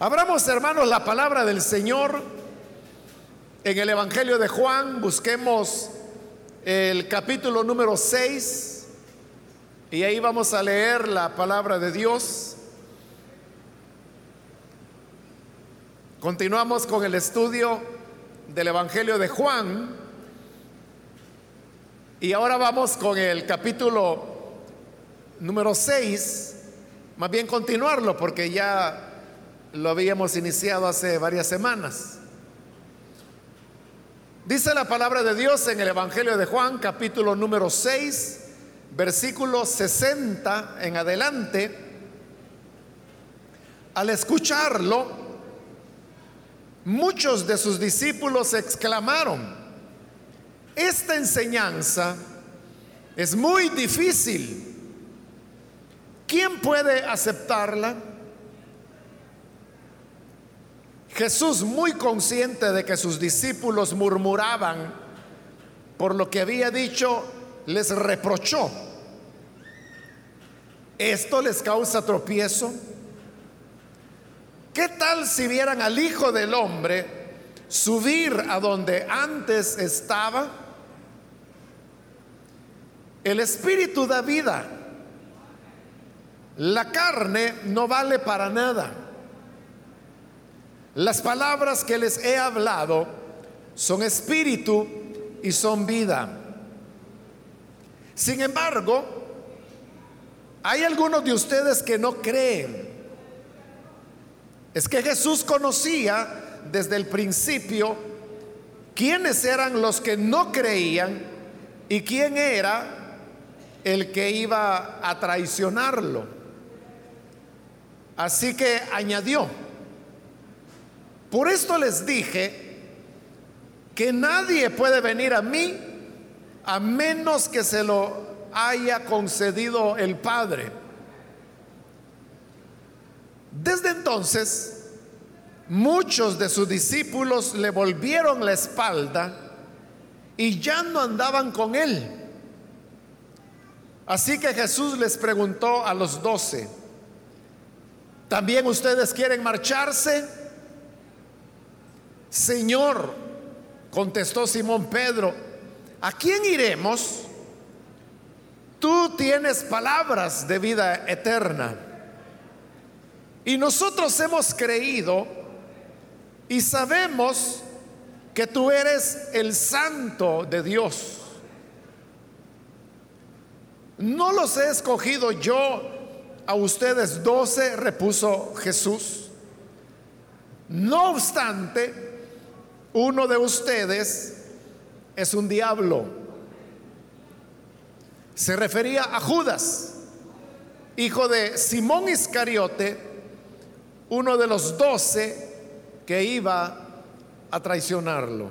Abramos, hermanos, la palabra del Señor en el Evangelio de Juan. Busquemos el capítulo número 6 y ahí vamos a leer la palabra de Dios. Continuamos con el estudio del Evangelio de Juan y ahora vamos con el capítulo número 6, más bien continuarlo porque ya lo habíamos iniciado hace varias semanas. Dice la palabra de Dios en el Evangelio de Juan, capítulo número 6, versículo 60 en adelante. Al escucharlo, muchos de sus discípulos exclamaron, esta enseñanza es muy difícil. ¿Quién puede aceptarla? Jesús, muy consciente de que sus discípulos murmuraban por lo que había dicho, les reprochó. ¿Esto les causa tropiezo? ¿Qué tal si vieran al Hijo del Hombre subir a donde antes estaba? El Espíritu da vida. La carne no vale para nada. Las palabras que les he hablado son espíritu y son vida. Sin embargo, hay algunos de ustedes que no creen. Es que Jesús conocía desde el principio quiénes eran los que no creían y quién era el que iba a traicionarlo. Así que añadió, por esto les dije que nadie puede venir a mí a menos que se lo haya concedido el Padre. Desde entonces, muchos de sus discípulos le volvieron la espalda y ya no andaban con él. Así que Jesús les preguntó a los doce, ¿también ustedes quieren marcharse? Señor, contestó Simón Pedro, ¿a quién iremos? Tú tienes palabras de vida eterna. Y nosotros hemos creído y sabemos que tú eres el santo de Dios. No los he escogido yo a ustedes doce, repuso Jesús. No obstante, uno de ustedes es un diablo. Se refería a Judas, hijo de Simón Iscariote, uno de los doce que iba a traicionarlo.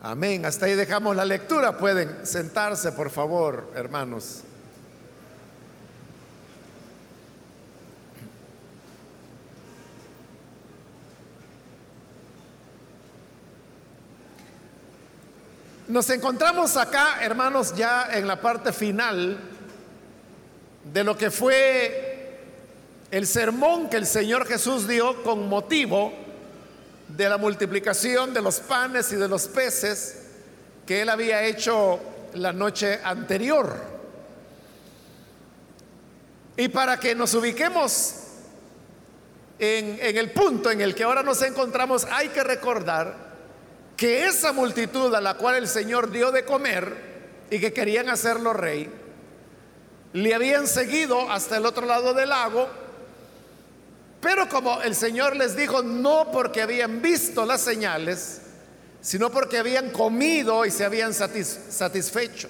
Amén. Hasta ahí dejamos la lectura. Pueden sentarse, por favor, hermanos. Nos encontramos acá, hermanos, ya en la parte final de lo que fue el sermón que el Señor Jesús dio con motivo de la multiplicación de los panes y de los peces que él había hecho la noche anterior. Y para que nos ubiquemos en, el punto en el que ahora nos encontramos, hay que recordar que esa multitud a la cual el Señor dio de comer y que querían hacerlo rey, le habían seguido hasta el otro lado del lago, pero como el Señor les dijo, no porque habían visto las señales, sino porque habían comido y se habían satisfecho.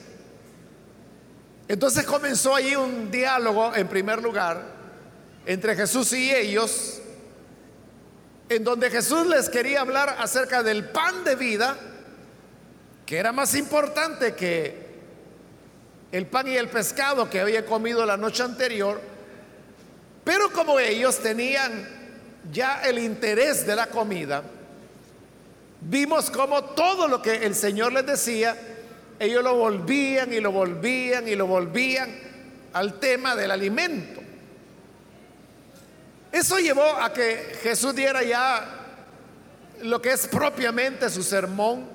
Entonces comenzó ahí un diálogo, en primer lugar, entre Jesús y ellos, en donde Jesús les quería hablar acerca del pan de vida, que era más importante que el pan y el pescado que había comido la noche anterior, pero como ellos tenían ya el interés de la comida, vimos como todo lo que el Señor les decía, ellos lo volvían y lo volvían y lo volvían al tema del alimento. Eso llevó a que Jesús diera ya lo que es propiamente su sermón,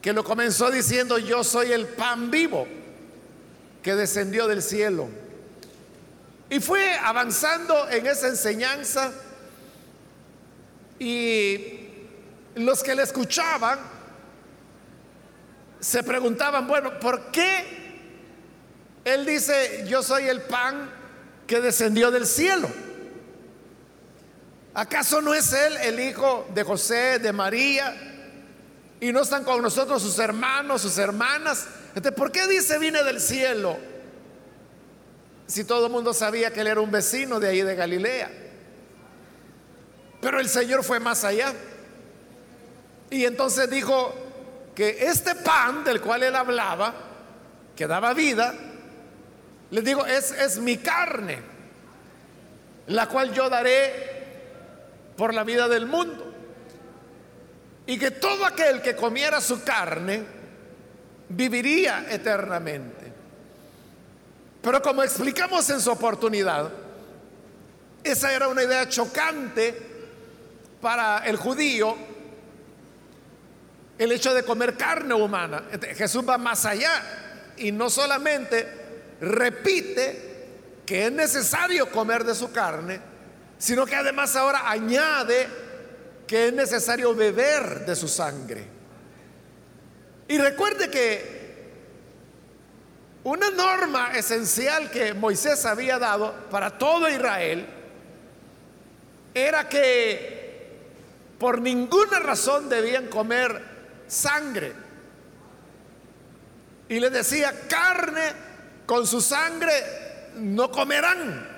que lo comenzó diciendo, yo soy el pan vivo que descendió del cielo. Y fue avanzando en esa enseñanza y los que le escuchaban se preguntaban, bueno, ¿por qué él dice, yo soy el pan que descendió del cielo? ¿Acaso no es él el hijo de José, de María? Y no están con nosotros sus hermanos, sus hermanas. Entonces, ¿por qué dice vine del cielo? Si todo el mundo sabía que él era un vecino de ahí de Galilea. Pero el Señor fue más allá. Y entonces dijo que este pan del cual él hablaba, que daba vida, les digo, es, es mi carne, la cual yo daré por la vida del mundo. Y que todo aquel que comiera su carne viviría eternamente. Pero como explicamos en su oportunidad, esa era una idea chocante para el judío, el hecho de comer carne humana. Jesús va más allá y no solamente repite que es necesario comer de su carne, sino que además ahora añade que es necesario beber de su sangre. Y recuerde que una norma esencial que Moisés había dado para todo Israel era que por ninguna razón debían comer sangre. Y le decía, carne con su sangre no comerán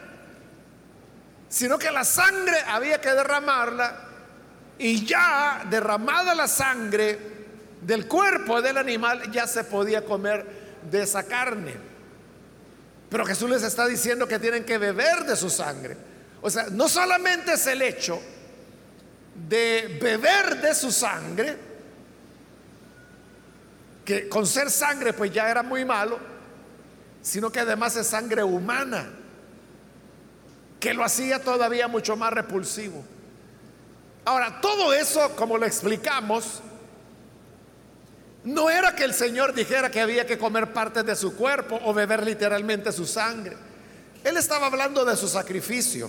sino que la sangre había que derramarla y ya derramada la sangre del cuerpo del animal ya se podía comer de esa carne. Pero Jesús les está diciendo que tienen que beber de su sangre. O sea, no solamente es el hecho de beber de su sangre, que con ser sangre pues ya era muy malo, sino que además es sangre humana que lo hacía todavía mucho más repulsivo. Ahora, todo eso, como lo explicamos, no era que el Señor dijera que había que comer parte de su cuerpo o beber literalmente su sangre. Él estaba hablando de su sacrificio.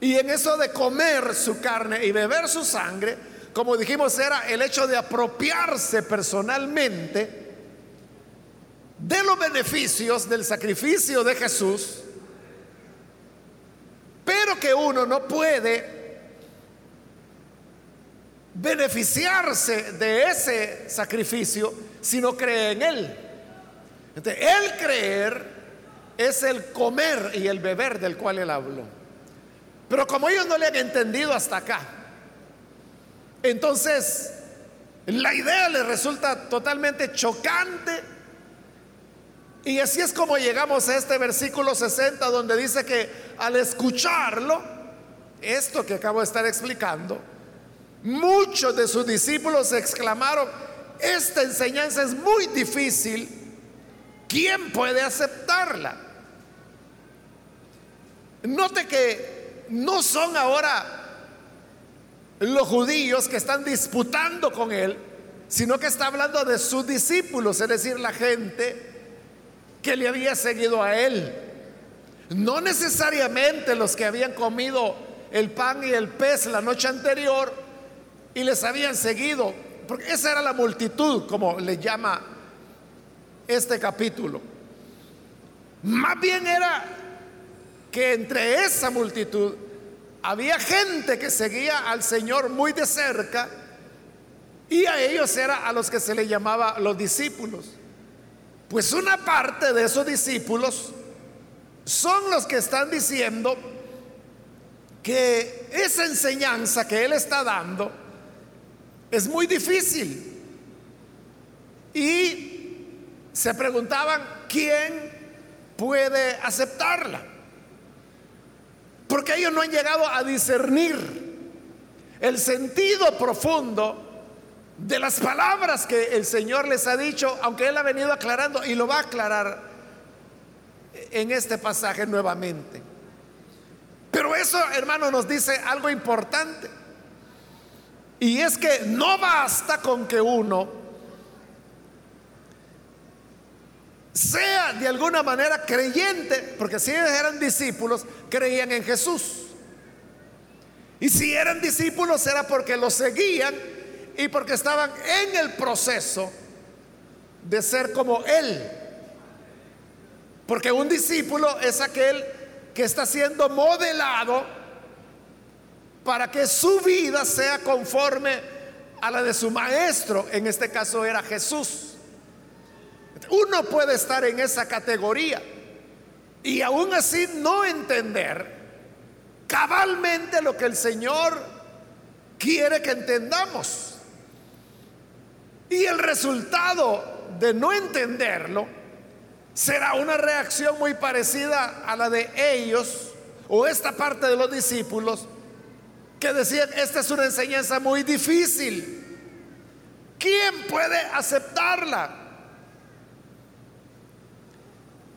Y en eso de comer su carne y beber su sangre, como dijimos, era el hecho de apropiarse personalmente de los beneficios del sacrificio de Jesús pero que uno no puede beneficiarse de ese sacrificio si no cree en él. Entonces, el creer es el comer y el beber del cual él habló. Pero como ellos no le han entendido hasta acá, entonces la idea les resulta totalmente chocante y así es como llegamos a este versículo 60 donde dice que al escucharlo, esto que acabo de estar explicando, muchos de sus discípulos exclamaron, esta enseñanza es muy difícil, ¿quién puede aceptarla? Note que no son ahora los judíos que están disputando con él, sino que está hablando de sus discípulos, es decir, la gente que le había seguido a él. No necesariamente los que habían comido el pan y el pez la noche anterior y les habían seguido, porque esa era la multitud, como le llama este capítulo. Más bien era que entre esa multitud había gente que seguía al Señor muy de cerca y a ellos era a los que se le llamaba los discípulos. Pues una parte de esos discípulos son los que están diciendo que esa enseñanza que él está dando es muy difícil. Y se preguntaban, ¿quién puede aceptarla? Porque ellos no han llegado a discernir el sentido profundo de las palabras que el Señor les ha dicho, aunque Él ha venido aclarando y lo va a aclarar en este pasaje nuevamente. Pero eso, hermano, nos dice algo importante. Y es que no basta con que uno sea de alguna manera creyente, porque si ellos eran discípulos, creían en Jesús. Y si eran discípulos era porque lo seguían y porque estaban en el proceso de ser como Él. Porque un discípulo es aquel que está siendo modelado para que su vida sea conforme a la de su maestro. En este caso era Jesús. Uno puede estar en esa categoría y aún así no entender cabalmente lo que el Señor quiere que entendamos. Y el resultado de no entenderlo será una reacción muy parecida a la de ellos o esta parte de los discípulos que decían, esta es una enseñanza muy difícil. ¿Quién puede aceptarla?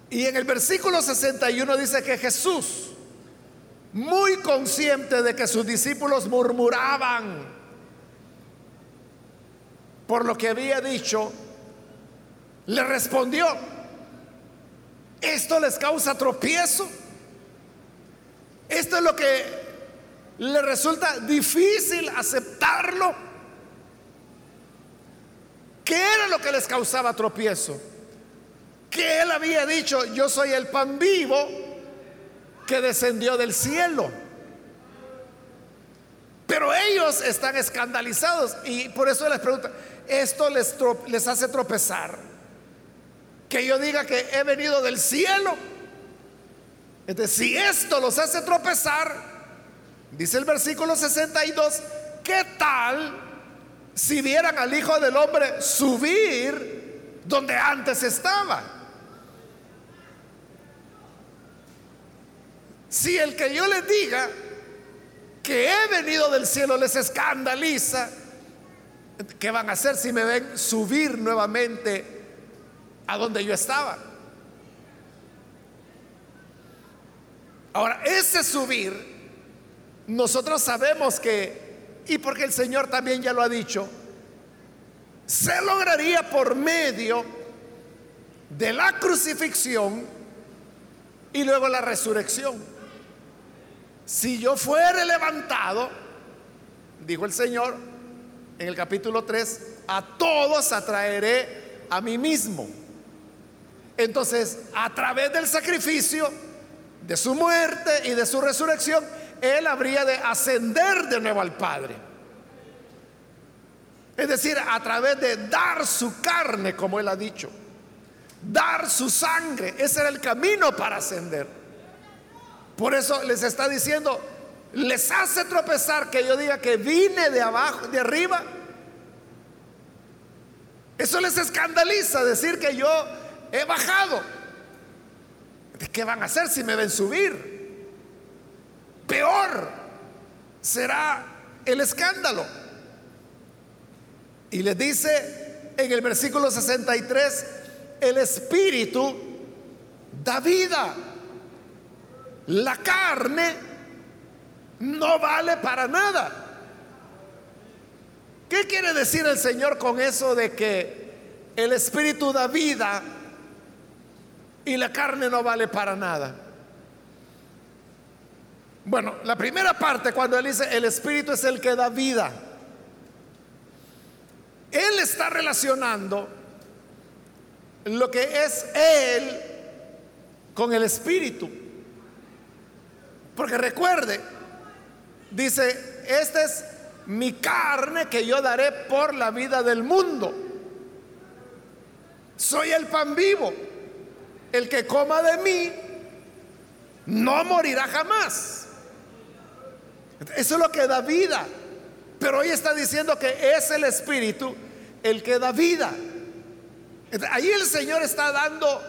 Y en el versículo 61 dice que Jesús, muy consciente de que sus discípulos murmuraban por lo que había dicho, le respondió, esto les causa tropiezo. Esto es lo que le resulta difícil aceptarlo. ¿Qué era lo que les causaba tropiezo? Que él había dicho, yo soy el pan vivo que descendió del cielo. Pero ellos están escandalizados y por eso les pregunto, ¿esto les, hace tropezar? que yo diga que he venido del cielo. Entonces, si esto los hace tropezar, dice el versículo 62, ¿qué tal si vieran al Hijo del Hombre subir donde antes estaba? Si el que yo les diga que he venido del cielo les escandaliza, ¿qué van a hacer si me ven subir nuevamente a donde yo estaba. Ahora, ese subir, nosotros sabemos que, y porque el Señor también ya lo ha dicho, se lograría por medio de la crucifixión y luego la resurrección. Si yo fuere levantado, dijo el Señor en el capítulo 3, a todos atraeré a mí mismo. Entonces, a través del sacrificio, de su muerte y de su resurrección, Él habría de ascender de nuevo al Padre. Es decir, a través de dar su carne, como Él ha dicho, dar su sangre, ese era el camino para ascender. Por eso les está diciendo, les hace tropezar que yo diga que vine de abajo, de arriba. Eso les escandaliza decir que yo he bajado. ¿Qué van a hacer si me ven subir? Peor será el escándalo. Y les dice en el versículo 63, el espíritu da vida. La carne no vale para nada. ¿Qué quiere decir el Señor con eso de que el espíritu da vida y la carne no vale para nada. Bueno, la primera parte cuando él dice el espíritu es el que da vida, él está relacionando lo que es él con el espíritu. Porque recuerde, dice, esta es mi carne que yo daré por la vida del mundo. Soy el pan vivo el que coma de mí no morirá jamás. Eso es lo que da vida. Pero hoy está diciendo que es el Espíritu el que da vida. Ahí el Señor está dando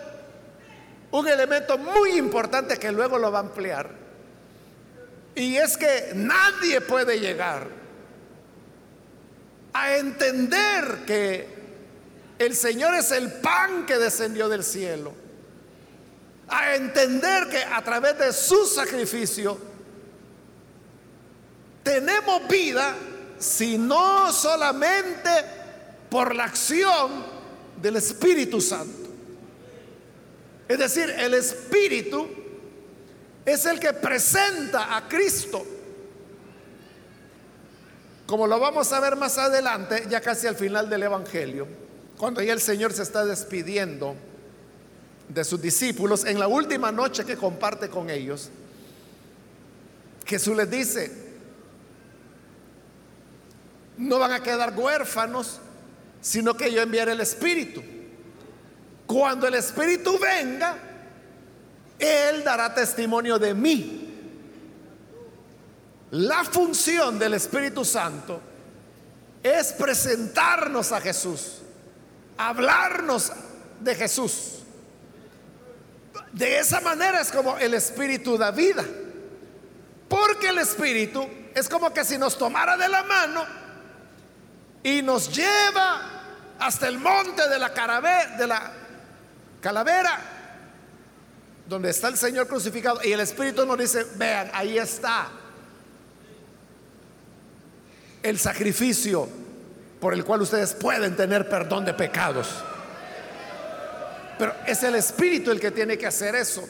un elemento muy importante que luego lo va a ampliar. Y es que nadie puede llegar a entender que el Señor es el pan que descendió del cielo a entender que a través de su sacrificio tenemos vida sino solamente por la acción del Espíritu Santo. Es decir, el Espíritu es el que presenta a Cristo. Como lo vamos a ver más adelante, ya casi al final del Evangelio, cuando ya el Señor se está despidiendo de sus discípulos, en la última noche que comparte con ellos, Jesús les dice, no van a quedar huérfanos, sino que yo enviaré el Espíritu. Cuando el Espíritu venga, Él dará testimonio de mí. La función del Espíritu Santo es presentarnos a Jesús, hablarnos de Jesús. De esa manera es como el Espíritu da vida. Porque el Espíritu es como que si nos tomara de la mano y nos lleva hasta el monte de la, de la calavera, donde está el Señor crucificado. Y el Espíritu nos dice, vean, ahí está el sacrificio por el cual ustedes pueden tener perdón de pecados. Pero es el Espíritu el que tiene que hacer eso.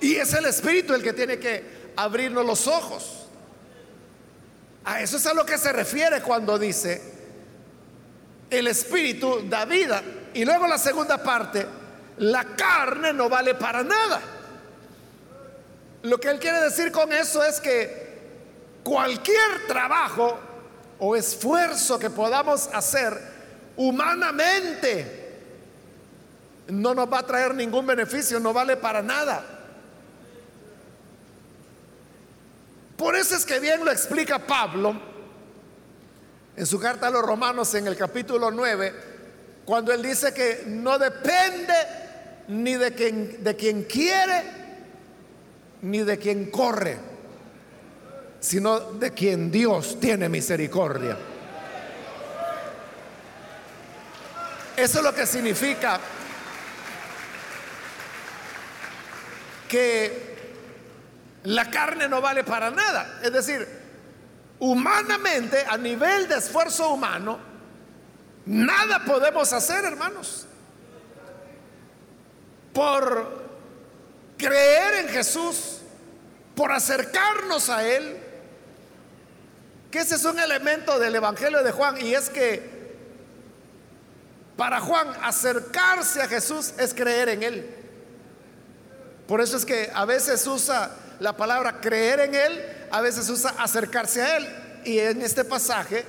Y es el Espíritu el que tiene que abrirnos los ojos. A eso es a lo que se refiere cuando dice, el Espíritu da vida. Y luego la segunda parte, la carne no vale para nada. Lo que él quiere decir con eso es que cualquier trabajo o esfuerzo que podamos hacer humanamente no nos va a traer ningún beneficio, no vale para nada. Por eso es que bien lo explica Pablo en su carta a los romanos en el capítulo 9, cuando él dice que no depende ni de quien, de quien quiere, ni de quien corre, sino de quien Dios tiene misericordia. Eso es lo que significa que la carne no vale para nada. Es decir, humanamente, a nivel de esfuerzo humano, nada podemos hacer, hermanos. Por creer en Jesús, por acercarnos a Él, que ese es un elemento del Evangelio de Juan, y es que para Juan acercarse a Jesús es creer en Él. Por eso es que a veces usa la palabra creer en Él, a veces usa acercarse a Él. Y en este pasaje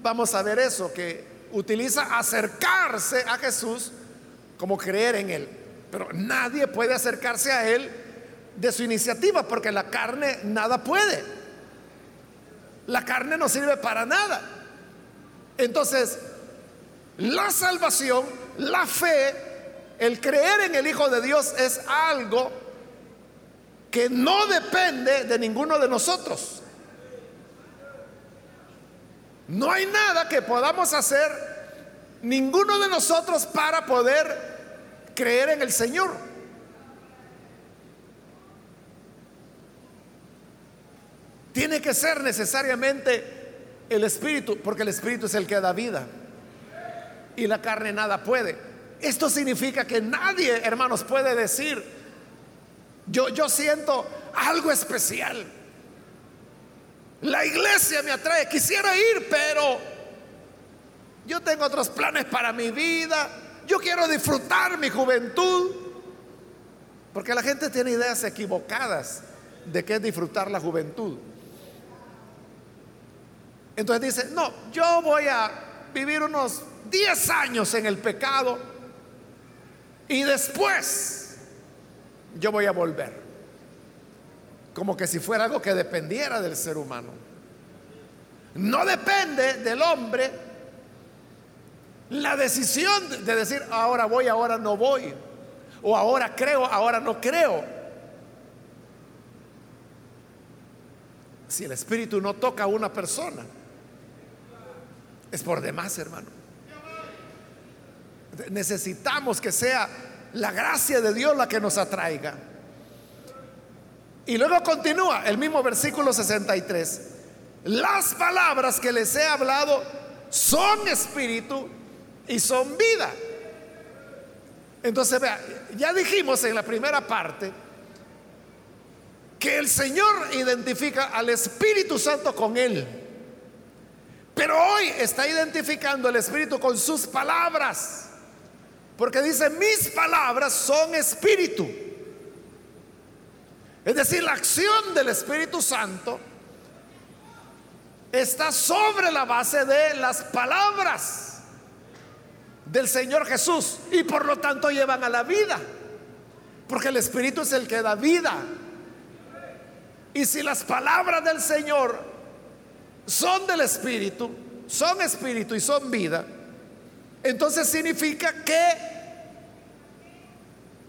vamos a ver eso, que utiliza acercarse a Jesús como creer en Él. Pero nadie puede acercarse a Él de su iniciativa, porque la carne nada puede. La carne no sirve para nada. Entonces, la salvación, la fe, el creer en el Hijo de Dios es algo que no depende de ninguno de nosotros. No hay nada que podamos hacer ninguno de nosotros para poder creer en el Señor. Tiene que ser necesariamente el Espíritu, porque el Espíritu es el que da vida. Y la carne nada puede. Esto significa que nadie, hermanos, puede decir, yo, yo siento algo especial. La iglesia me atrae, quisiera ir, pero yo tengo otros planes para mi vida. Yo quiero disfrutar mi juventud. Porque la gente tiene ideas equivocadas de qué es disfrutar la juventud. Entonces dice, no, yo voy a vivir unos 10 años en el pecado y después yo voy a volver. Como que si fuera algo que dependiera del ser humano. No depende del hombre la decisión de decir, ahora voy, ahora no voy. O ahora creo, ahora no creo. Si el Espíritu no toca a una persona, es por demás, hermano. Necesitamos que sea la gracia de Dios la que nos atraiga. Y luego continúa el mismo versículo 63. Las palabras que les he hablado son espíritu y son vida. Entonces, vea, ya dijimos en la primera parte que el Señor identifica al Espíritu Santo con Él. Pero hoy está identificando el Espíritu con sus palabras. Porque dice, mis palabras son espíritu. Es decir, la acción del Espíritu Santo está sobre la base de las palabras del Señor Jesús y por lo tanto llevan a la vida. Porque el Espíritu es el que da vida. Y si las palabras del Señor son del Espíritu, son Espíritu y son vida, entonces significa que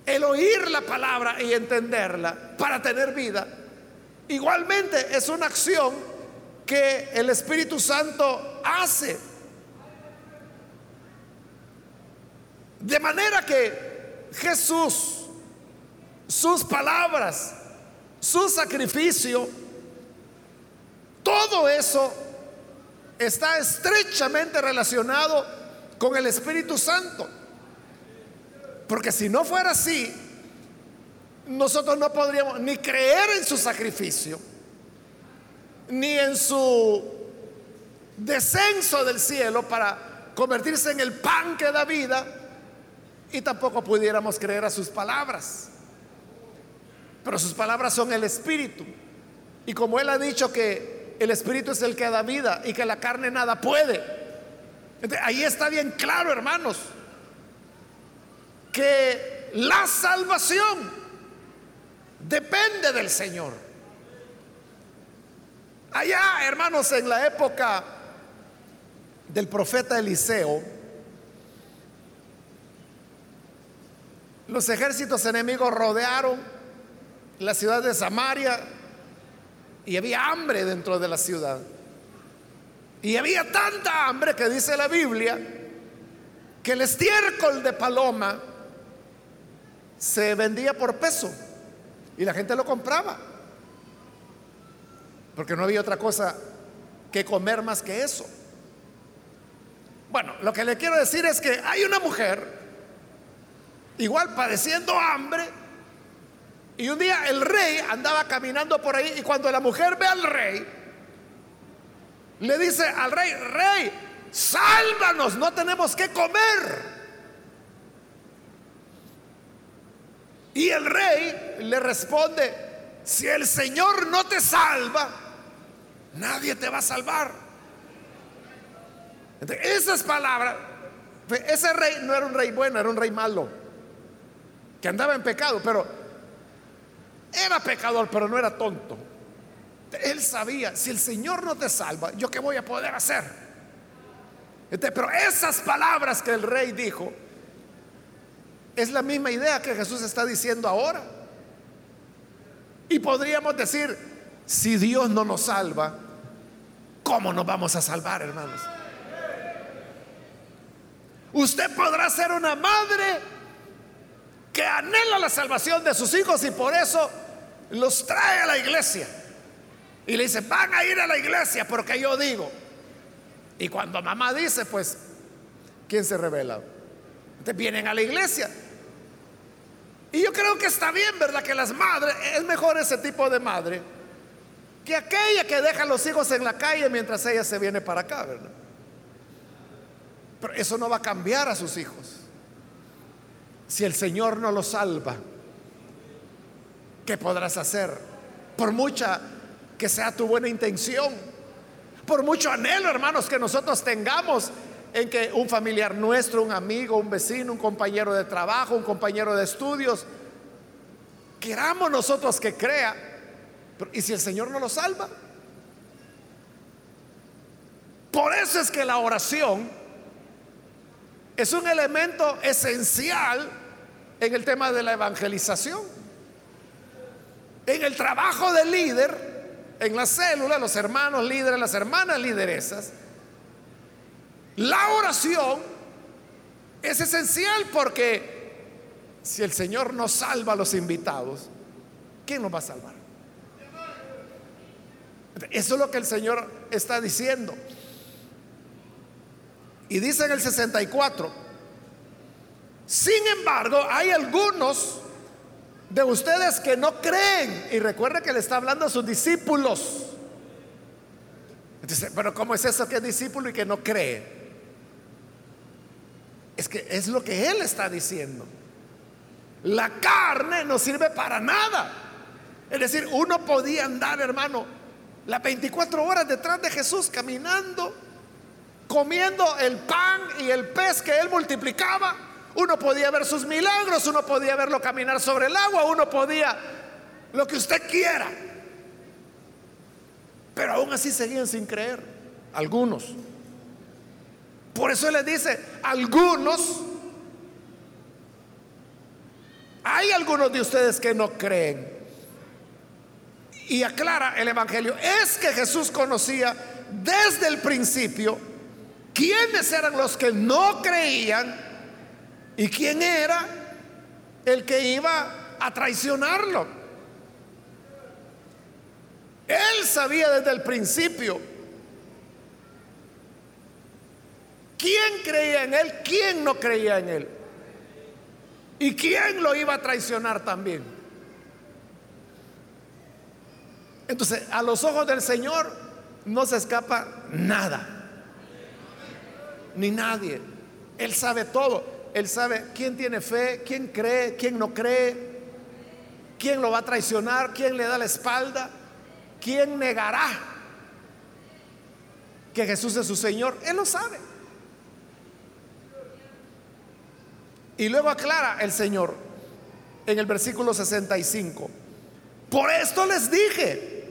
el oír la palabra y entenderla para tener vida, igualmente es una acción que el Espíritu Santo hace. De manera que Jesús, sus palabras, su sacrificio, todo eso está estrechamente relacionado con el Espíritu Santo. Porque si no fuera así, nosotros no podríamos ni creer en su sacrificio, ni en su descenso del cielo para convertirse en el pan que da vida, y tampoco pudiéramos creer a sus palabras. Pero sus palabras son el Espíritu. Y como Él ha dicho que el Espíritu es el que da vida y que la carne nada puede, ahí está bien claro, hermanos que la salvación depende del Señor. Allá, hermanos, en la época del profeta Eliseo, los ejércitos enemigos rodearon la ciudad de Samaria y había hambre dentro de la ciudad. Y había tanta hambre que dice la Biblia que el estiércol de paloma se vendía por peso y la gente lo compraba. Porque no había otra cosa que comer más que eso. Bueno, lo que le quiero decir es que hay una mujer, igual padeciendo hambre, y un día el rey andaba caminando por ahí y cuando la mujer ve al rey, le dice al rey, rey, sálvanos, no tenemos que comer. Y el rey le responde, si el Señor no te salva, nadie te va a salvar. esas palabras, ese rey no era un rey bueno, era un rey malo, que andaba en pecado, pero era pecador, pero no era tonto. Él sabía, si el Señor no te salva, ¿yo qué voy a poder hacer? pero esas palabras que el rey dijo, es la misma idea que Jesús está diciendo ahora. Y podríamos decir, si Dios no nos salva, ¿cómo nos vamos a salvar, hermanos? Usted podrá ser una madre que anhela la salvación de sus hijos y por eso los trae a la iglesia. Y le dice, van a ir a la iglesia porque yo digo. Y cuando mamá dice, pues, ¿quién se revela? Entonces vienen a la iglesia. Y yo creo que está bien, ¿verdad? Que las madres, es mejor ese tipo de madre que aquella que deja a los hijos en la calle mientras ella se viene para acá, ¿verdad? Pero eso no va a cambiar a sus hijos. Si el Señor no los salva, ¿qué podrás hacer? Por mucha que sea tu buena intención, por mucho anhelo, hermanos, que nosotros tengamos en que un familiar nuestro, un amigo, un vecino, un compañero de trabajo, un compañero de estudios, queramos nosotros que crea, ¿y si el Señor no lo salva? Por eso es que la oración es un elemento esencial en el tema de la evangelización. En el trabajo del líder, en la célula, los hermanos líderes, las hermanas lideresas, la oración es esencial porque si el Señor no salva a los invitados, ¿quién nos va a salvar? Eso es lo que el Señor está diciendo. Y dice en el 64, sin embargo, hay algunos de ustedes que no creen. Y recuerda que le está hablando a sus discípulos. Dice, pero ¿cómo es eso que es discípulo y que no cree? Es que es lo que él está diciendo. La carne no sirve para nada. Es decir, uno podía andar, hermano, las 24 horas detrás de Jesús caminando, comiendo el pan y el pez que él multiplicaba. Uno podía ver sus milagros, uno podía verlo caminar sobre el agua, uno podía lo que usted quiera. Pero aún así seguían sin creer, algunos. Por eso le dice, algunos, hay algunos de ustedes que no creen. Y aclara el Evangelio, es que Jesús conocía desde el principio quiénes eran los que no creían y quién era el que iba a traicionarlo. Él sabía desde el principio quién creía en él, quién no creía en él. Y quién lo iba a traicionar también. Entonces, a los ojos del Señor no se escapa nada. Ni nadie. Él sabe todo. Él sabe quién tiene fe, quién cree, quién no cree, quién lo va a traicionar, quién le da la espalda. ¿quién negará que Jesús es su Señor? Él lo sabe. Y luego aclara el Señor en el versículo 65. Por esto les dije,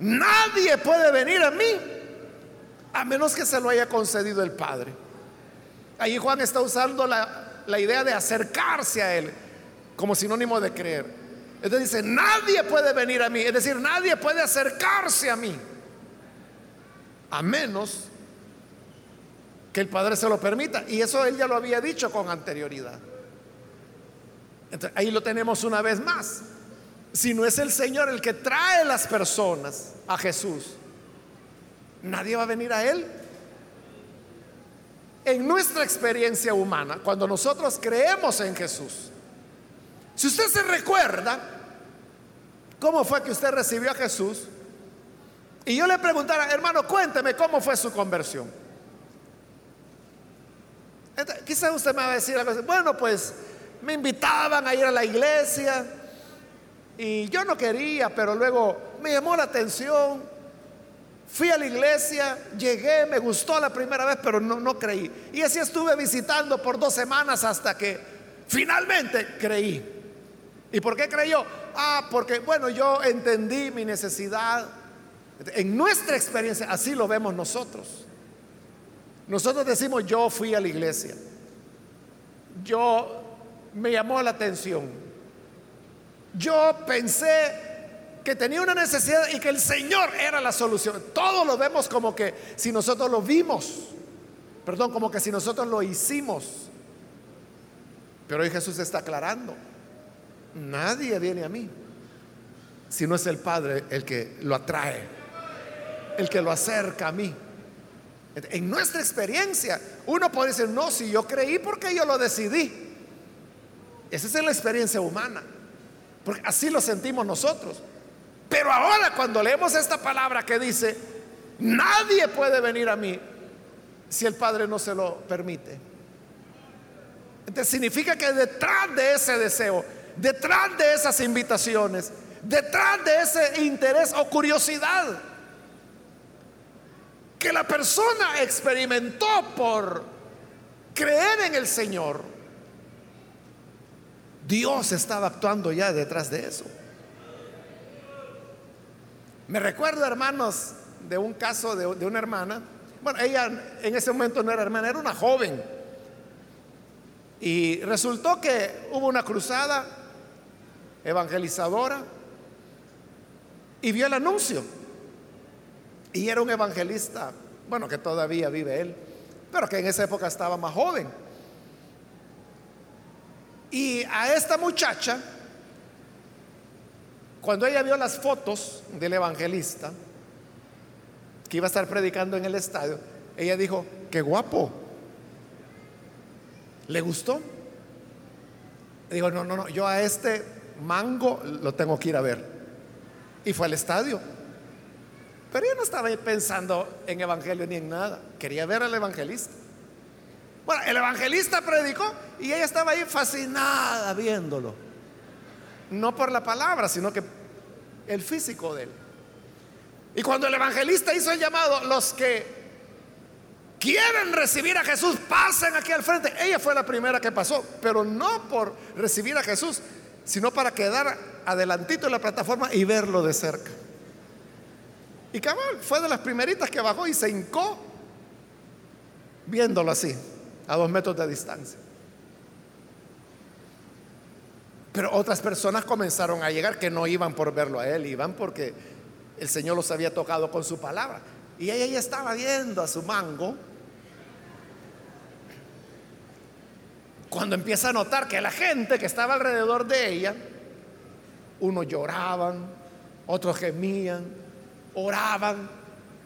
nadie puede venir a mí a menos que se lo haya concedido el Padre. Ahí Juan está usando la, la idea de acercarse a Él como sinónimo de creer. Entonces dice, nadie puede venir a mí, es decir, nadie puede acercarse a mí, a menos que el Padre se lo permita. Y eso él ya lo había dicho con anterioridad. Ahí lo tenemos una vez más. Si no es el Señor el que trae las personas a Jesús, nadie va a venir a Él. En nuestra experiencia humana, cuando nosotros creemos en Jesús, si usted se recuerda cómo fue que usted recibió a Jesús, y yo le preguntara, hermano, cuénteme cómo fue su conversión. quizás usted me va a decir algo bueno, pues me invitaban a ir a la iglesia y yo no quería, pero luego me llamó la atención. Fui a la iglesia, llegué, me gustó la primera vez, pero no, no creí. Y así estuve visitando por dos semanas hasta que finalmente creí. ¿Y por qué creyó? Ah, porque bueno, yo entendí mi necesidad. En nuestra experiencia, así lo vemos nosotros. Nosotros decimos, yo fui a la iglesia. Yo me llamó la atención. Yo pensé que tenía una necesidad y que el Señor era la solución. Todo lo vemos como que si nosotros lo vimos, perdón, como que si nosotros lo hicimos. Pero hoy Jesús está aclarando. Nadie viene a mí si no es el Padre el que lo atrae, el que lo acerca a mí. En nuestra experiencia, uno puede decir, no, si yo creí porque yo lo decidí. Esa es la experiencia humana, porque así lo sentimos nosotros. Pero ahora cuando leemos esta palabra que dice, nadie puede venir a mí si el Padre no se lo permite. Entonces significa que detrás de ese deseo detrás de esas invitaciones, detrás de ese interés o curiosidad que la persona experimentó por creer en el Señor, Dios estaba actuando ya detrás de eso. Me recuerdo, hermanos, de un caso de, una hermana. Bueno, ella en ese momento no era hermana, era una joven. Y resultó que hubo una cruzada evangelizadora, y vio el anuncio. Y era un evangelista, bueno, que todavía vive él, pero que en esa época estaba más joven. Y a esta muchacha, cuando ella vio las fotos del evangelista, que iba a estar predicando en el estadio, ella dijo, qué guapo. ¿Le gustó? Digo, no, no, no, yo a este mango lo tengo que ir a ver. Y fue al estadio. Pero yo no estaba pensando en evangelio ni en nada. Quería ver al evangelista. Bueno, el evangelista predicó y ella estaba ahí fascinada viéndolo. No por la palabra, sino que el físico de él. Y cuando el evangelista hizo el llamado, los que quieren recibir a Jesús, pasen aquí al frente. Ella fue la primera que pasó, pero no por recibir a Jesús, sino para quedar adelantito en la plataforma y verlo de cerca. Y cabal, fue de las primeritas que bajó y se hincó viéndolo así, a dos metros de distancia. Pero otras personas comenzaron a llegar que no iban por verlo a él, iban porque el Señor los había tocado con su palabra. Y ella ya estaba viendo a su mango. Cuando empieza a notar que la gente que estaba alrededor de ella, unos lloraban, otros gemían, oraban,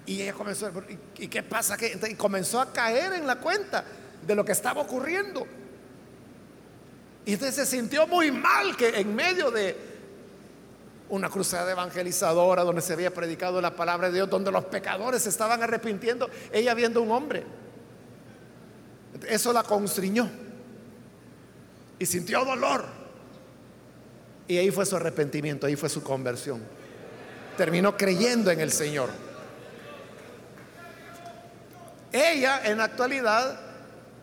y ella comenzó, ¿y qué pasa? Y comenzó a caer en la cuenta de lo que estaba ocurriendo. Y entonces se sintió muy mal que en medio de una cruzada evangelizadora donde se había predicado la palabra de Dios, donde los pecadores se estaban arrepintiendo, ella viendo un hombre. Eso la constriñó y sintió dolor. Y ahí fue su arrepentimiento, ahí fue su conversión. Terminó creyendo en el Señor. Ella en la actualidad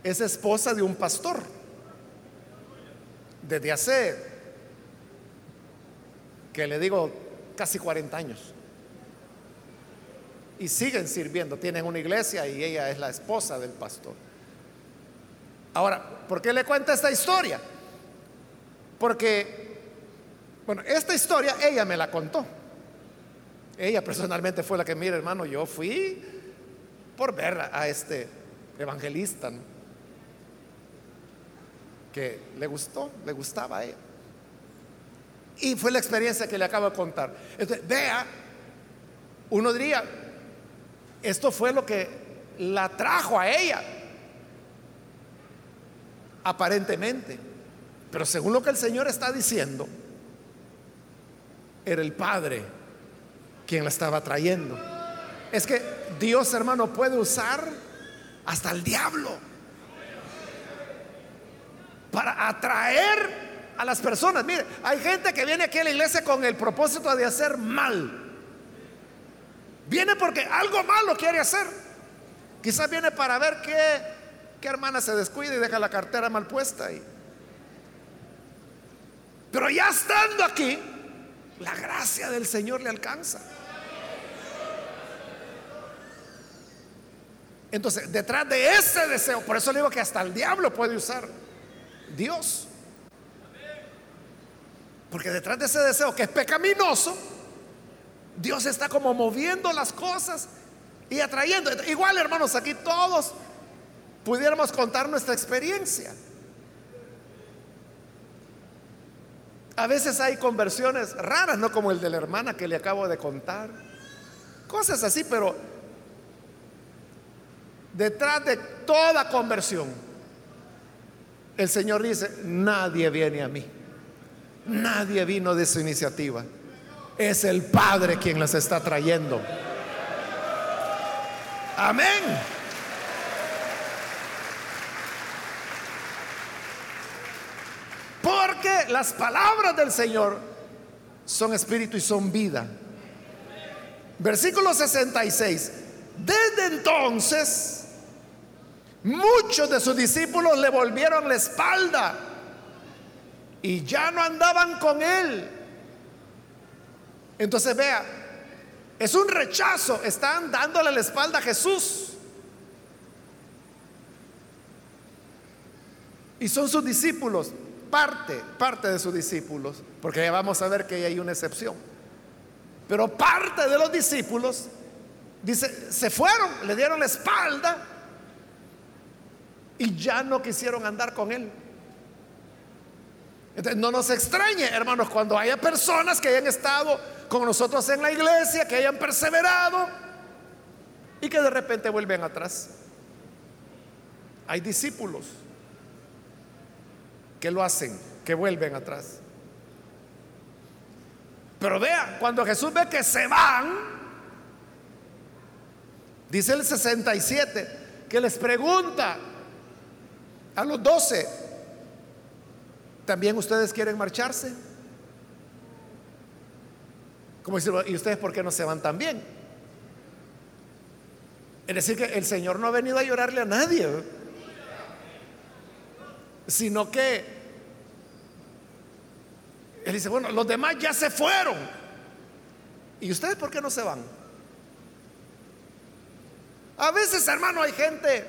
es esposa de un pastor desde hace, que le digo, casi 40 años. Y siguen sirviendo, tienen una iglesia y ella es la esposa del pastor. Ahora, ¿por qué le cuenta esta historia? Porque, bueno, esta historia ella me la contó. Ella personalmente fue la que, mira hermano, yo fui por ver a este evangelista que le gustó, le gustaba a ella. Y fue la experiencia que le acabo de contar. Entonces, vea, uno diría, esto fue lo que la trajo a ella, aparentemente. Pero según lo que el Señor está diciendo, era el Padre quien la estaba trayendo. Es que Dios, hermano, puede usar hasta el diablo para atraer a las personas. Mire, hay gente que viene aquí a la iglesia con el propósito de hacer mal. Viene porque algo malo quiere hacer. Quizás viene para ver qué, qué hermana se descuida y deja la cartera mal puesta. Pero ya estando aquí, la gracia del Señor le alcanza. Entonces, detrás de ese deseo, por eso le digo que hasta el diablo puede usar Dios. Porque detrás de ese deseo que es pecaminoso, Dios está como moviendo las cosas y atrayendo. Igual, hermanos, aquí todos pudiéramos contar nuestra experiencia. A veces hay conversiones raras, no como el de la hermana que le acabo de contar. Cosas así, pero detrás de toda conversión el Señor dice, nadie viene a mí. Nadie vino de su iniciativa. Es el Padre quien las está trayendo. Amén. Porque las palabras del Señor son espíritu y son vida. Versículo 66. Desde entonces Muchos de sus discípulos le volvieron la espalda y ya no andaban con él. Entonces vea, es un rechazo, están dándole la espalda a Jesús. Y son sus discípulos, parte, parte de sus discípulos, porque ya vamos a ver que hay una excepción. Pero parte de los discípulos, dice, se fueron, le dieron la espalda y ya no quisieron andar con él. Entonces, no nos extrañe, hermanos, cuando haya personas que hayan estado con nosotros en la iglesia, que hayan perseverado, y que de repente vuelven atrás. Hay discípulos que lo hacen, que vuelven atrás. Pero vea, cuando Jesús ve que se van, dice el 67, que les pregunta a los doce, ¿también ustedes quieren marcharse? Como decir, ¿y ustedes por qué no se van también? Es decir, que el Señor no ha venido a llorarle a nadie, sino que Él dice, bueno, los demás ya se fueron. ¿Y ustedes por qué no se van? A veces, hermano, hay gente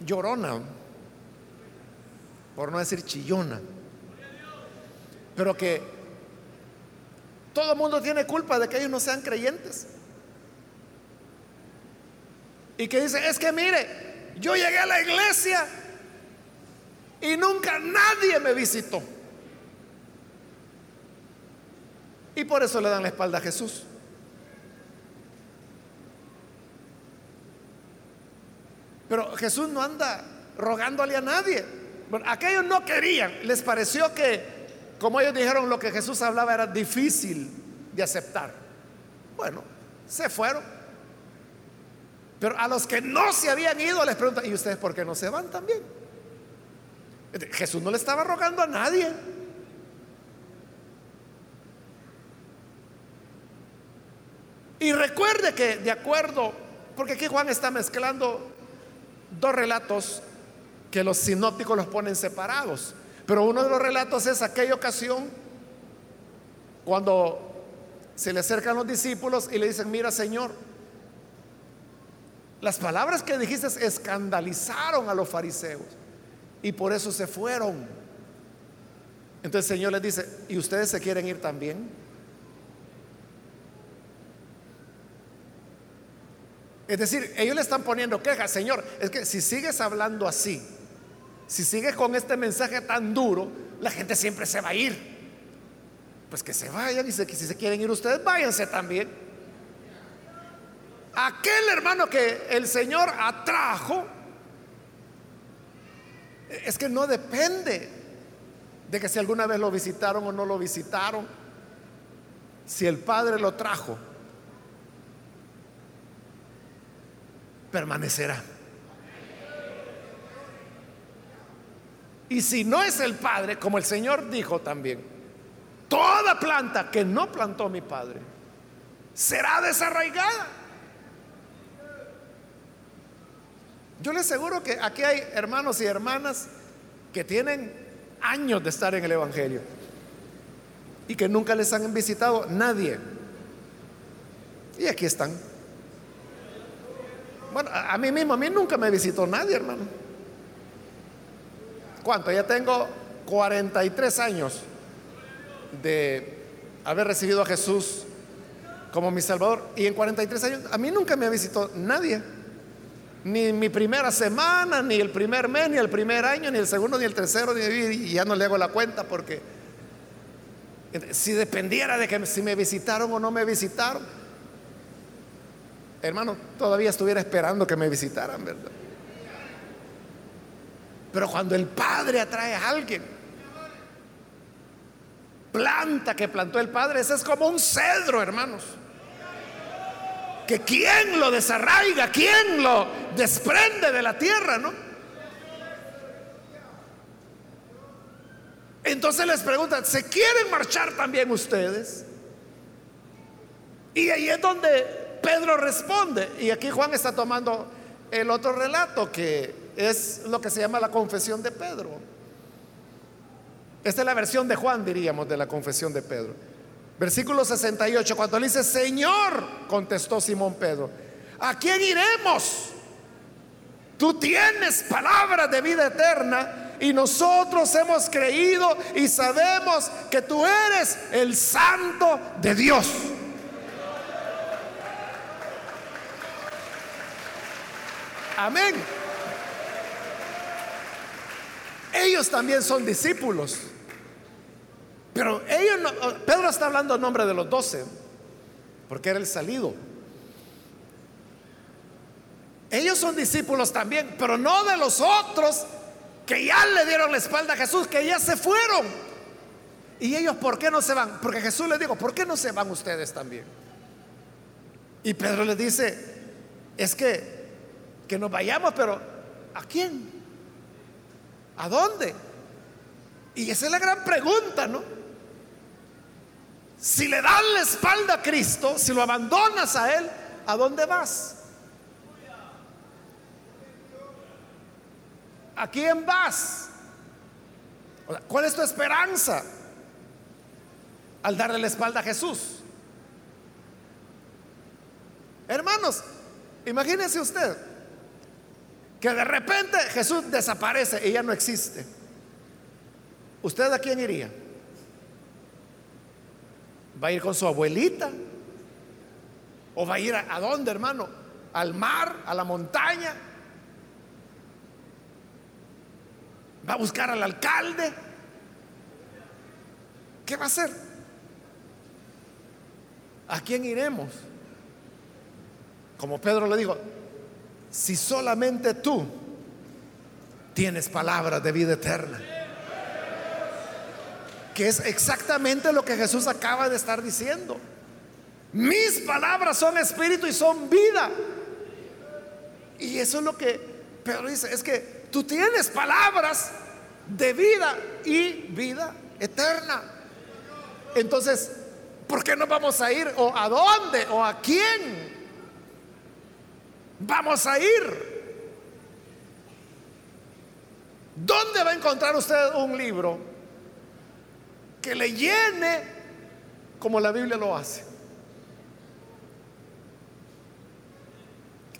llorona, por no decir chillona, pero que todo el mundo tiene culpa de que ellos no sean creyentes. Y que dice, es que mire, yo llegué a la iglesia y nunca nadie me visitó. Y por eso le dan la espalda a Jesús. Pero Jesús no anda rogándole a nadie. Bueno, aquellos no querían, les pareció que, como ellos dijeron, lo que Jesús hablaba era difícil de aceptar. Bueno, se fueron. Pero a los que no se habían ido les preguntan, ¿y ustedes por qué no se van también? Jesús no le estaba rogando a nadie. Y recuerde que de acuerdo, porque aquí Juan está mezclando dos relatos que los sinópticos los ponen separados. Pero uno de los relatos es aquella ocasión cuando se le acercan los discípulos y le dicen, mira Señor, las palabras que dijiste escandalizaron a los fariseos y por eso se fueron. Entonces el Señor les dice, ¿y ustedes se quieren ir también? Es decir, ellos le están poniendo quejas, Señor, es que si sigues hablando así, si sigues con este mensaje tan duro, la gente siempre se va a ir. Pues que se vayan y si se quieren ir ustedes, váyanse también. Aquel hermano que el Señor atrajo, es que no depende de que si alguna vez lo visitaron o no lo visitaron, si el Padre lo trajo, permanecerá. Y si no es el Padre, como el Señor dijo también, toda planta que no plantó mi Padre será desarraigada. Yo le aseguro que aquí hay hermanos y hermanas que tienen años de estar en el Evangelio y que nunca les han visitado nadie. Y aquí están. Bueno, a mí mismo, a mí nunca me visitó nadie, hermano. ¿Cuánto? Ya tengo 43 años de haber recibido a Jesús como mi Salvador. Y en 43 años a mí nunca me visitó nadie. Ni mi primera semana, ni el primer mes, ni el primer año, ni el segundo, ni el tercero, y ya no le hago la cuenta porque si dependiera de que si me visitaron o no me visitaron, hermano, todavía estuviera esperando que me visitaran, ¿verdad? Pero cuando el Padre atrae a alguien, planta que plantó el Padre, ese es como un cedro, hermanos. Que quien lo desarraiga, quien lo desprende de la tierra, ¿no? Entonces les preguntan, ¿se quieren marchar también ustedes? Y ahí es donde Pedro responde, y aquí Juan está tomando el otro relato que es lo que se llama la confesión de Pedro. Esta es la versión de Juan, diríamos, de la confesión de Pedro. Versículo 68, cuando le dice, Señor, contestó Simón Pedro, ¿a quién iremos? Tú tienes palabras de vida eterna y nosotros hemos creído y sabemos que tú eres el santo de Dios. Amén. Ellos también son discípulos. Pero ellos Pedro está hablando en nombre de los doce, porque era el salido. ellos son discípulos también, pero no de los otros que ya le dieron la espalda a Jesús, que ya se fueron. ¿Y ellos por qué no se van? Porque Jesús les dijo, ¿por qué no se van ustedes también? Y Pedro les dice, es que, que nos vayamos, pero ¿a quién? ¿A dónde? Y esa es la gran pregunta, ¿no? Si le das la espalda a Cristo, si lo abandonas a Él, ¿a dónde vas? ¿A quién vas? ¿Cuál es tu esperanza al darle la espalda a Jesús? Hermanos, imagínense usted que de repente Jesús desaparece y ya no existe. ¿Usted a quién iría? ¿Va a ir con su abuelita? ¿O va a ir a, a dónde, hermano? ¿Al mar? ¿A la montaña? ¿Va a buscar al alcalde? ¿Qué va a hacer? ¿A quién iremos? Como Pedro le dijo, si solamente tú tienes palabras de vida eterna, que es exactamente lo que Jesús acaba de estar diciendo. Mis palabras son espíritu y son vida. Y eso es lo que Pedro dice, es que tú tienes palabras de vida y vida eterna. Entonces, ¿por qué no vamos a ir? ¿O a dónde? ¿O a quién? Vamos a ir. ¿Dónde va a encontrar usted un libro que le llene como la Biblia lo hace?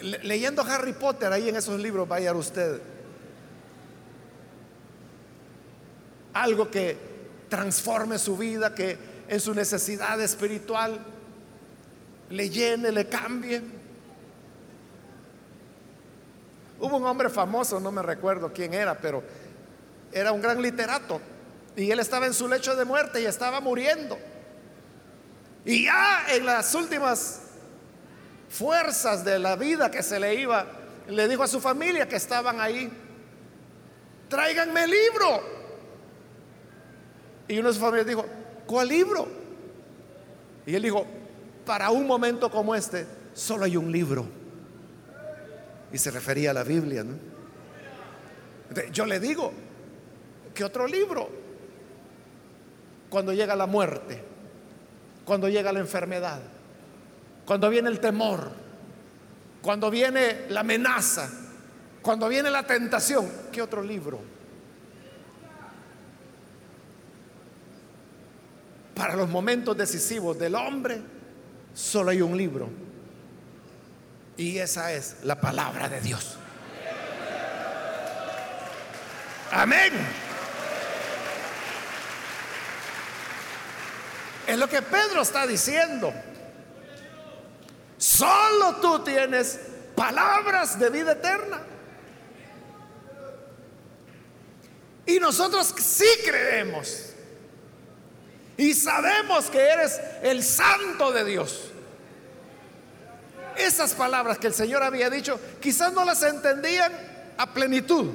leyendo Harry Potter ahí en esos libros, vaya usted. Algo que transforme su vida, que en su necesidad espiritual le llene, le cambie. Hubo un hombre famoso, no me recuerdo quién era, pero era un gran literato. Y él estaba en su lecho de muerte y estaba muriendo. Y ya en las últimas fuerzas de la vida que se le iba, le dijo a su familia que estaban ahí, tráiganme el libro. Y uno de sus familiares dijo, ¿cuál libro? Y él dijo, para un momento como este, solo hay un libro. Y se refería a la Biblia. Yo le digo, ¿qué otro libro? Cuando llega la muerte, cuando llega la enfermedad, cuando viene el temor, cuando viene la amenaza, cuando viene la tentación, ¿qué otro libro? Para los momentos decisivos del hombre, solo hay un libro. Y esa es la palabra de Dios. Amén. Es lo que Pedro está diciendo. Solo tú tienes palabras de vida eterna. Y nosotros sí creemos. Y sabemos que eres el santo de Dios. Esas palabras que el Señor había dicho, quizás no las entendían a plenitud.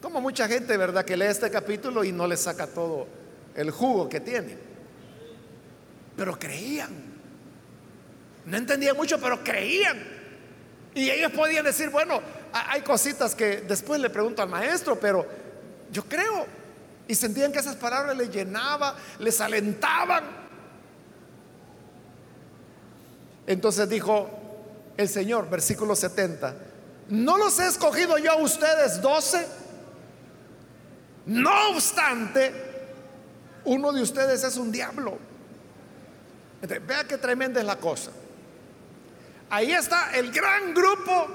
Como mucha gente, ¿verdad?, que lee este capítulo y no le saca todo el jugo que tiene. Pero creían. No entendían mucho, pero creían. Y ellos podían decir, bueno, hay cositas que después le pregunto al maestro, pero yo creo. Y sentían que esas palabras les llenaba, les alentaban. Entonces dijo el Señor, versículo 70, ¿no los he escogido yo a ustedes doce? No obstante, uno de ustedes es un diablo. vea qué tremenda es la cosa. Ahí está el gran grupo.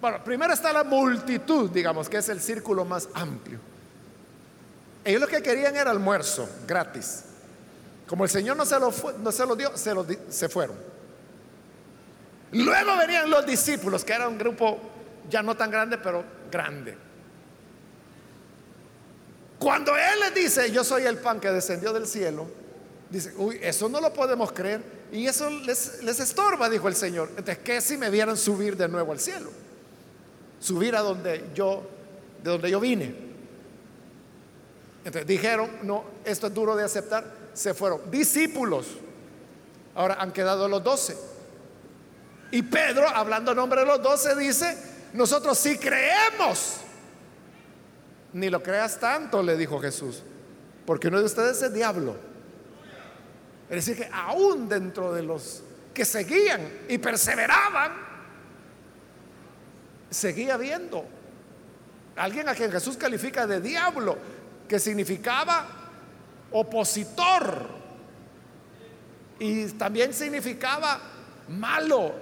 Bueno, primero está la multitud, digamos, que es el círculo más amplio. Ellos lo que querían era almuerzo gratis. Como el Señor no se lo, no se lo dio, se, se fueron. Luego venían los discípulos, que era un grupo ya no tan grande, pero grande. Cuando Él les dice, yo soy el pan que descendió del cielo, Dice, uy, eso no lo podemos creer. Y eso les, les estorba, dijo el Señor. Entonces, ¿qué si me vieran subir de nuevo al cielo? Subir a donde yo, de donde yo vine. Entonces dijeron, no, esto es duro de aceptar. Se fueron discípulos. Ahora han quedado los doce. Y Pedro, hablando en nombre de los doce, dice, nosotros sí creemos. Ni lo creas tanto, le dijo Jesús, porque uno de ustedes es diablo. Es decir, que aún dentro de los que seguían y perseveraban, seguía viendo alguien a quien Jesús califica de diablo, que significaba opositor y también significaba malo.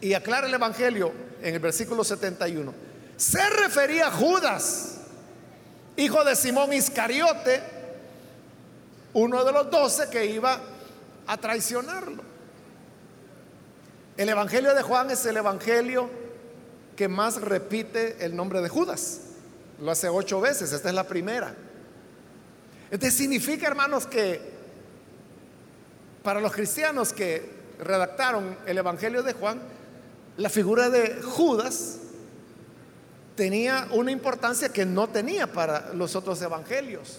Y aclara el Evangelio en el versículo 71. Se refería a Judas, hijo de Simón Iscariote, uno de los doce que iba a traicionarlo. El Evangelio de Juan es el Evangelio que más repite el nombre de Judas. Lo hace ocho veces, esta es la primera. Este significa, hermanos, que para los cristianos que redactaron el Evangelio de Juan, la figura de Judas tenía una importancia que no tenía para los otros evangelios.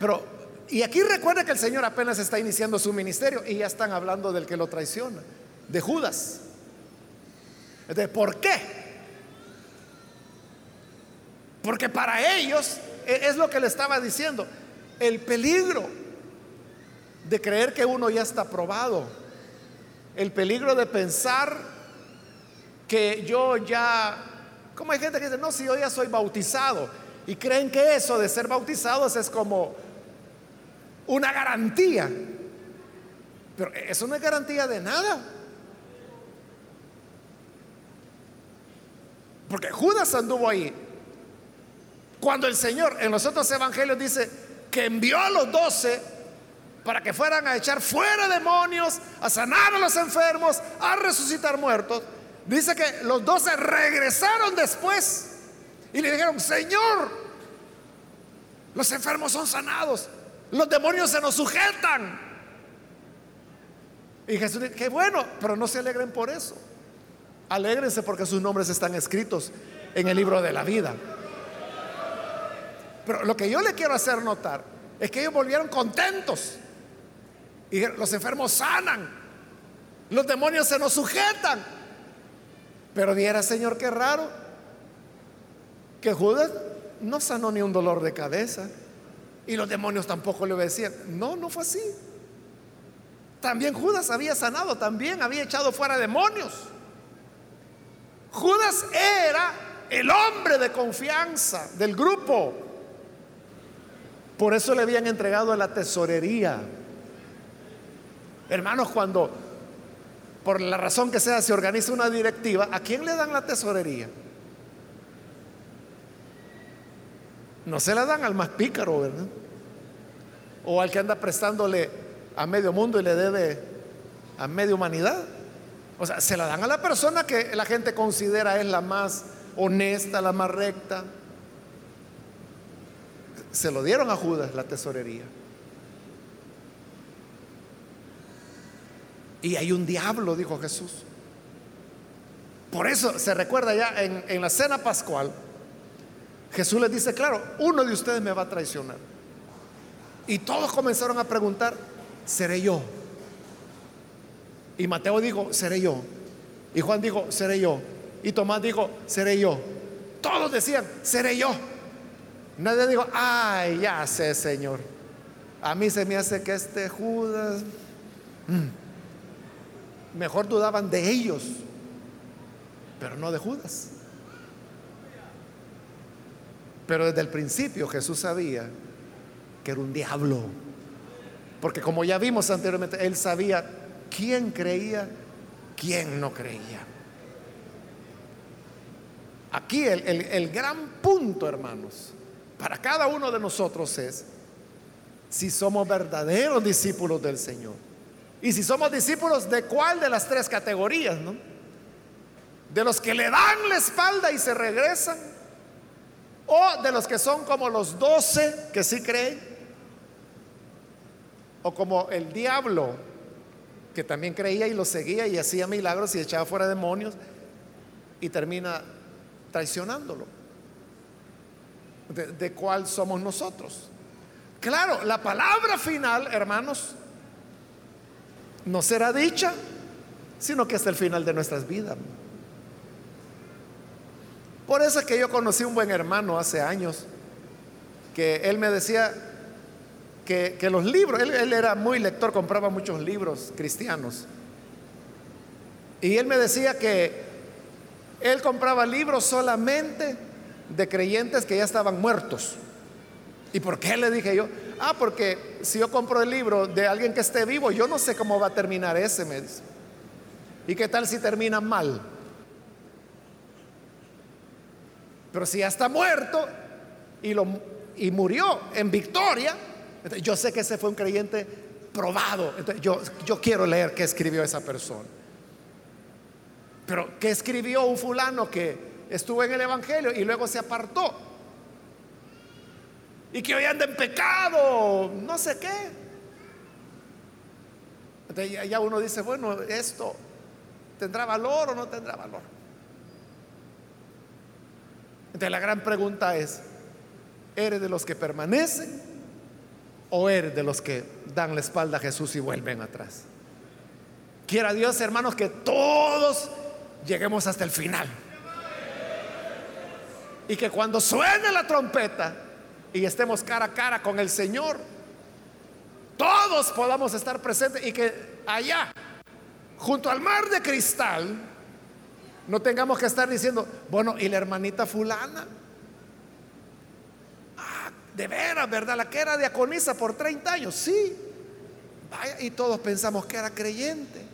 Pero, y aquí recuerda que el Señor apenas está iniciando su ministerio y ya están hablando del que lo traiciona, de Judas. Entonces, ¿por qué? Porque para ellos e, es lo que le estaba diciendo, el peligro de creer que uno ya está probado, el peligro de pensar que yo ya como hay gente que dice, no, si yo ya soy bautizado. Y creen que eso de ser bautizados es como una garantía. Pero eso no es garantía de nada. Porque Judas anduvo ahí. Cuando el Señor en los otros evangelios dice que envió a los doce para que fueran a echar fuera demonios, a sanar a los enfermos, a resucitar muertos. Dice que los doce regresaron después y le dijeron, Señor, los enfermos son sanados, los demonios se nos sujetan. Y Jesús dice, qué bueno, pero no se alegren por eso. Alégrense porque sus nombres están escritos en el libro de la vida. Pero lo que yo le quiero hacer notar es que ellos volvieron contentos. Y los enfermos sanan, los demonios se nos sujetan. Pero viera, Señor, qué raro que Judas no sanó ni un dolor de cabeza y los demonios tampoco le obedecían. No, no fue así. También Judas había sanado, también había echado fuera demonios. Judas era el hombre de confianza del grupo. Por eso le habían entregado a la tesorería. Hermanos, cuando por la razón que sea, se organiza una directiva, ¿a quién le dan la tesorería? No se la dan al más pícaro, ¿verdad? O al que anda prestándole a medio mundo y le debe a media humanidad. O sea, se la dan a la persona que la gente considera es la más honesta, la más recta. Se lo dieron a Judas la tesorería. Y hay un diablo, dijo Jesús. Por eso se recuerda ya en, la cena pascual, Jesús les dice, claro, uno de ustedes me va a traicionar. Y todos comenzaron a preguntar, ¿seré yo? Y Mateo dijo, seré yo. Y Juan dijo, seré yo. Y Tomás dijo, seré yo. Todos decían, seré yo. Nadie dijo, ay, ya sé, Señor. A mí se me hace que este Judas... Mm, mejor dudaban de ellos, pero no de Judas. Pero desde el principio Jesús sabía que era un diablo. Porque como ya vimos anteriormente, él sabía quién creía, quién no creía. Aquí el, el, gran punto, hermanos, para cada uno de nosotros es si somos verdaderos discípulos del Señor. Y si somos discípulos, ¿de cuál de las tres categorías? ¿no? ¿De los que le dan la espalda y se regresan? O de los que son como los doce que sí creen. O como el diablo que también creía y lo seguía y hacía milagros y echaba fuera demonios y termina traicionándolo. ¿De, cuál somos nosotros? Claro, la palabra final, hermanos, no será dicha, sino que hasta el final de nuestras vidas. Por eso es que yo conocí un buen hermano hace años, que él me decía que, los libros, él era muy lector, compraba muchos libros cristianos. Y él me decía que él compraba libros solamente de creyentes que ya estaban muertos. ¿Y por qué le dije yo? Ah, porque si yo compro el libro de alguien que esté vivo, yo no sé cómo va a terminar ese, me dice. ¿Y qué tal si termina mal? Pero si ya está muerto y, lo, y murió en victoria, yo sé que ese fue un creyente probado. Entonces, yo, yo quiero leer qué escribió esa persona. Pero ¿qué escribió un fulano que estuvo en el Evangelio y luego se apartó? Y que hoy anda en pecado, no sé qué. Entonces ya uno dice, bueno, esto tendrá valor o no tendrá valor. Entonces la gran pregunta es, ¿eres de los que permanecen o eres de los que dan la espalda a Jesús y vuelven atrás? Quiera Dios, hermanos, que todos lleguemos hasta el final. Y que cuando suene la trompeta y estemos cara a cara con el Señor, todos podamos estar presentes y que allá, junto al mar de cristal, no tengamos que estar diciendo, bueno, ¿y la hermanita fulana? Ah, de veras, ¿verdad? La que era diaconisa por 30 años, sí. Vaya, y todos pensamos que era creyente.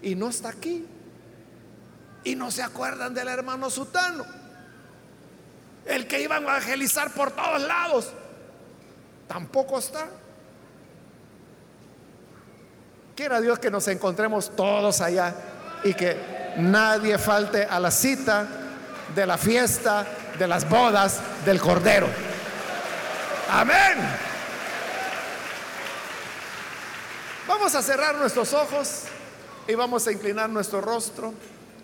Y no está aquí. Y no se acuerdan del hermano Sutano. El que iba a evangelizar por todos lados. Tampoco está. Quiera Dios que nos encontremos todos allá y que nadie falte a la cita de la fiesta de las bodas del Cordero. Amén. Vamos a cerrar nuestros ojos y vamos a inclinar nuestro rostro.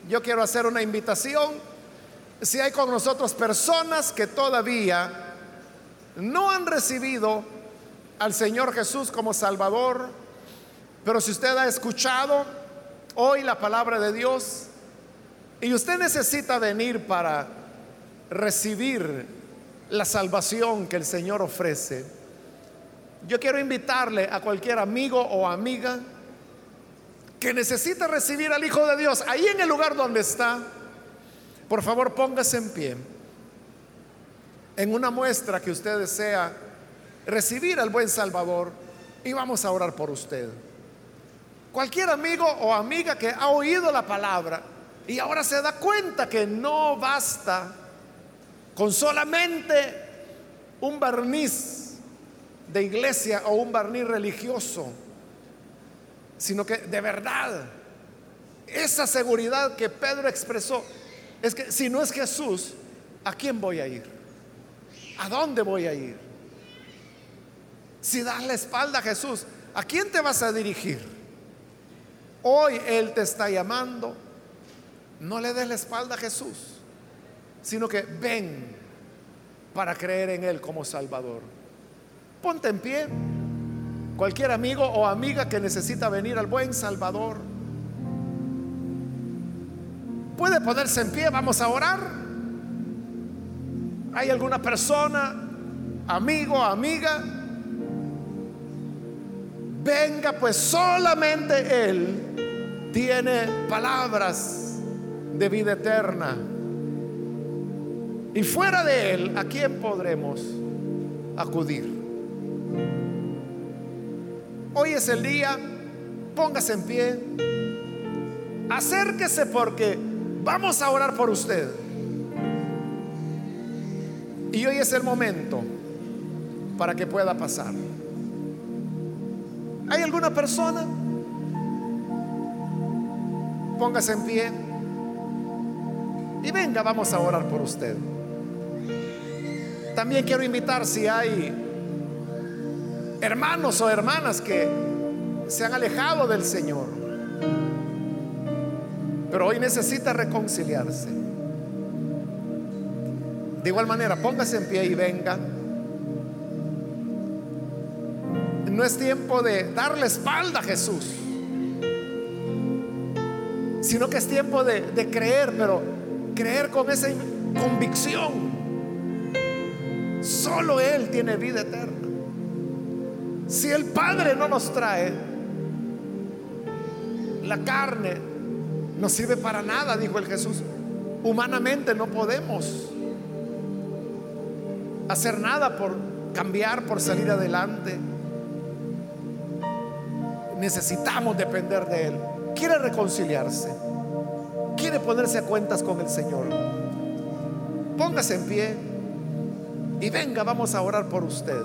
Yo quiero hacer una invitación. Si hay con nosotros personas que todavía no han recibido al Señor Jesús como Salvador, pero si usted ha escuchado hoy la palabra de Dios y usted necesita venir para recibir la salvación que el Señor ofrece, yo quiero invitarle a cualquier amigo o amiga que necesita recibir al Hijo de Dios, ahí en el lugar donde está, por favor póngase en pie, en una muestra que usted desea recibir al buen Salvador y vamos a orar por usted. Cualquier amigo o amiga que ha oído la palabra y ahora se da cuenta que no basta con solamente un barniz de iglesia o un barniz religioso, sino que de verdad esa seguridad que Pedro expresó es que si no es Jesús, ¿a quién voy a ir? ¿A dónde voy a ir? Si das la espalda a Jesús, ¿a quién te vas a dirigir? Hoy Él te está llamando. No le des la espalda a Jesús, sino que ven para creer en Él como Salvador. Ponte en pie. Cualquier amigo o amiga que necesita venir al buen Salvador. Puede ponerse en pie, vamos a orar. ¿Hay alguna persona, amigo, amiga? Venga, pues solamente Él tiene palabras de vida eterna. Y fuera de Él, ¿a quién podremos acudir? Hoy es el día, póngase en pie, acérquese porque vamos a orar por usted. Y hoy es el momento para que pueda pasar. ¿Hay alguna persona? Póngase en pie. Y venga, vamos a orar por usted. También quiero invitar si hay hermanos o hermanas que se han alejado del Señor, pero hoy necesita reconciliarse. De igual manera, póngase en pie y venga. No es tiempo de darle espalda a Jesús, sino que es tiempo de, de creer, pero creer con esa convicción. Solo Él tiene vida eterna. Si el Padre no nos trae, la carne no sirve para nada, dijo el Jesús. Humanamente no podemos hacer nada por cambiar, por salir adelante. Necesitamos depender de Él. Quiere reconciliarse. Quiere ponerse a cuentas con el Señor. Póngase en pie y venga, vamos a orar por usted.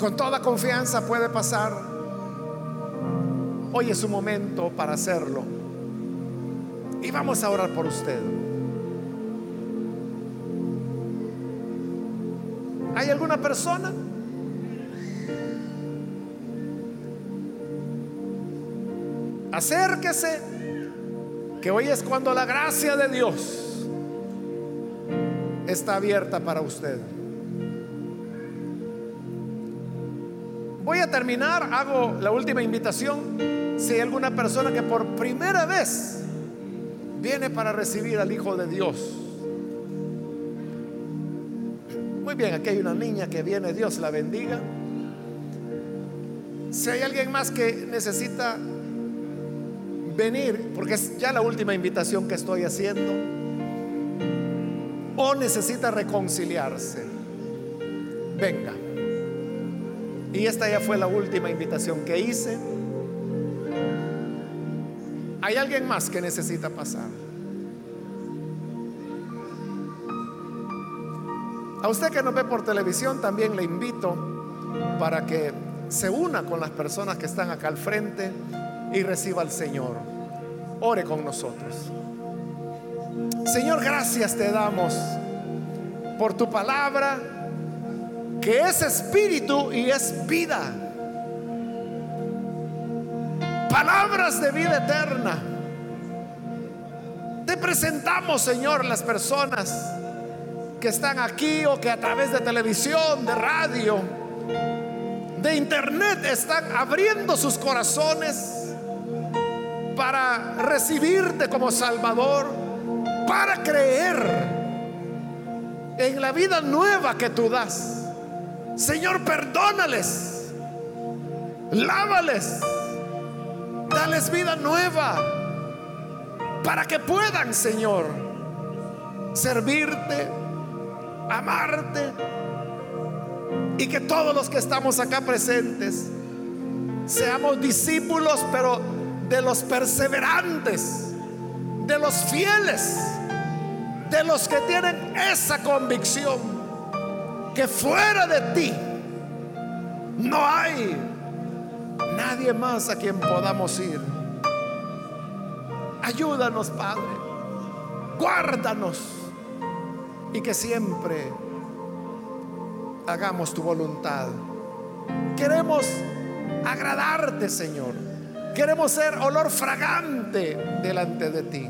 Con toda confianza puede pasar. Hoy es su momento para hacerlo. Y vamos a orar por usted. ¿Hay alguna persona? Acérquese, que hoy es cuando la gracia de Dios está abierta para usted. Voy a terminar, hago la última invitación. Si hay alguna persona que por primera vez viene para recibir al Hijo de Dios. Muy bien, aquí hay una niña que viene, Dios la bendiga. Si hay alguien más que necesita venir, porque es ya la última invitación que estoy haciendo, o necesita reconciliarse, venga. Y esta ya fue la última invitación que hice. ¿Hay alguien más que necesita pasar? A usted que nos ve por televisión también le invito para que se una con las personas que están acá al frente y reciba al Señor. Ore con nosotros. Señor, gracias te damos por tu palabra que es espíritu y es vida. Palabras de vida eterna. Te presentamos, Señor, las personas que están aquí o que a través de televisión, de radio, de internet están abriendo sus corazones para recibirte como Salvador, para creer en la vida nueva que tú das. Señor, perdónales, lávales, dales vida nueva para que puedan, Señor, servirte, amarte y que todos los que estamos acá presentes seamos discípulos, pero de los perseverantes, de los fieles, de los que tienen esa convicción que fuera de ti no hay nadie más a quien podamos ir. Ayúdanos, Padre. Guárdanos. Y que siempre hagamos tu voluntad. Queremos agradarte, Señor. Queremos ser olor fragante delante de ti.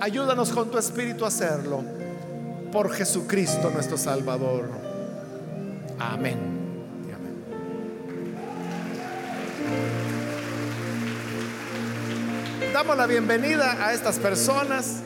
Ayúdanos con tu espíritu a hacerlo por Jesucristo nuestro Salvador. Amén. Damos la bienvenida a estas personas